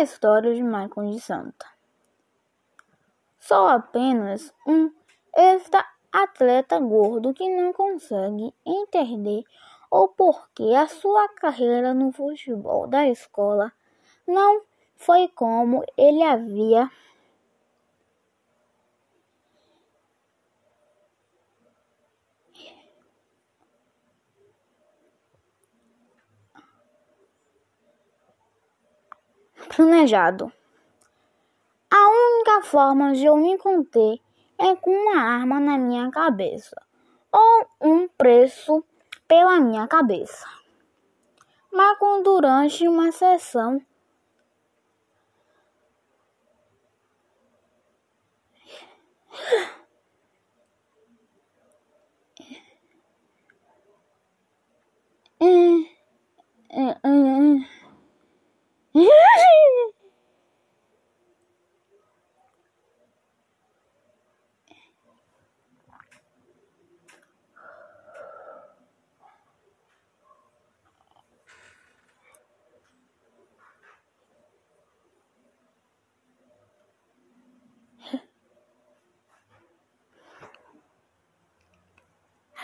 história de Michael de Santa. Sou apenas um esta atleta gordo que não consegue entender o porquê a sua carreira no futebol da escola não foi como ele havia planejado. A única forma de eu me conter é com uma arma na minha cabeça ou um preço pela minha cabeça. Mas durante uma sessão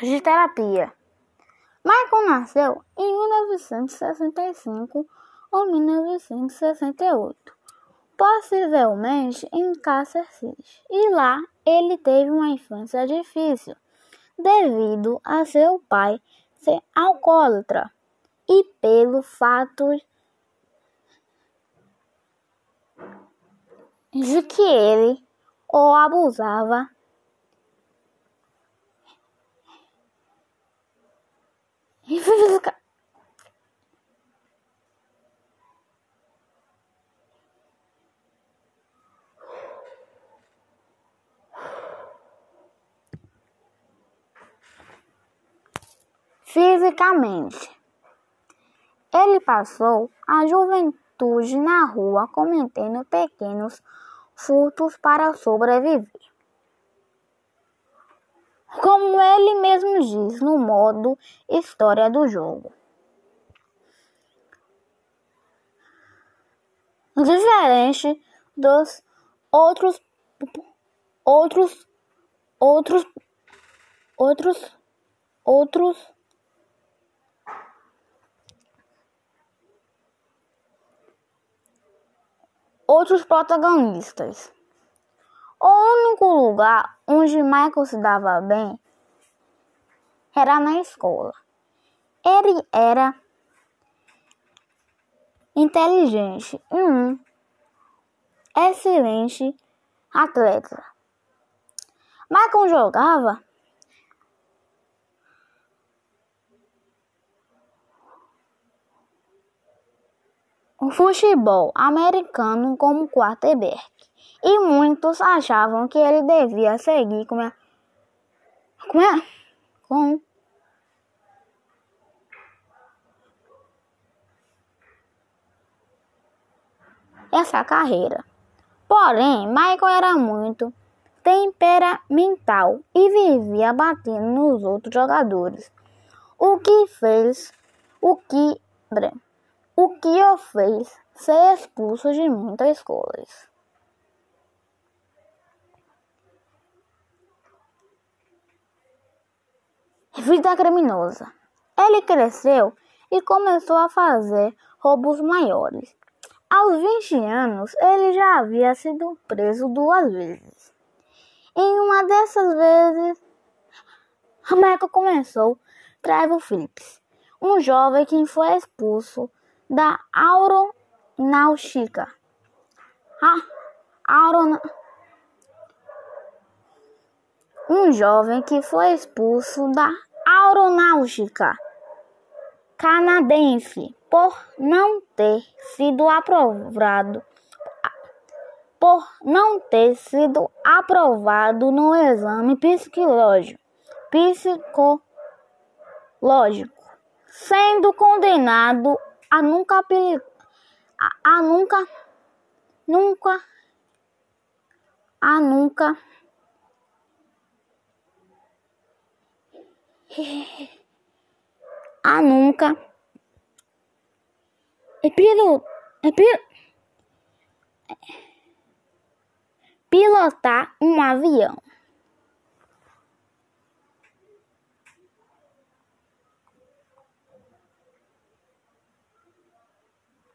de terapia. Michael nasceu em 1965 ou 1968, possivelmente em City, e lá ele teve uma infância difícil devido a seu pai ser alcoólatra e pelo fato de que ele o abusava Física. Fisicamente, ele passou a juventude na rua cometendo pequenos furtos para sobreviver. Como ele mesmo diz no modo história do jogo. Diferente dos outros outros outros outros outros outros protagonistas. Único lugar onde Michael se dava bem era na escola. Ele era inteligente e um excelente atleta. Michael jogava o futebol americano como quarterback e muitos achavam que ele devia seguir com, a, com, a, com essa carreira. Porém, Michael era muito temperamental e vivia batendo nos outros jogadores, o que fez o que o que o fez ser expulso de muitas escolas. Vida criminosa. Ele cresceu e começou a fazer roubos maiores. Aos 20 anos, ele já havia sido preso duas vezes. Em uma dessas vezes, Michael começou Trevor Phillips, um jovem que foi expulso da aeronáutica. A aeronáutica um jovem que foi expulso da aeronáutica canadense por não ter sido aprovado por não ter sido aprovado no exame psicológico, psicológico sendo condenado a nunca a, a nunca nunca a nunca ah, nunca. É pelo. É pelo. pilotar um avião.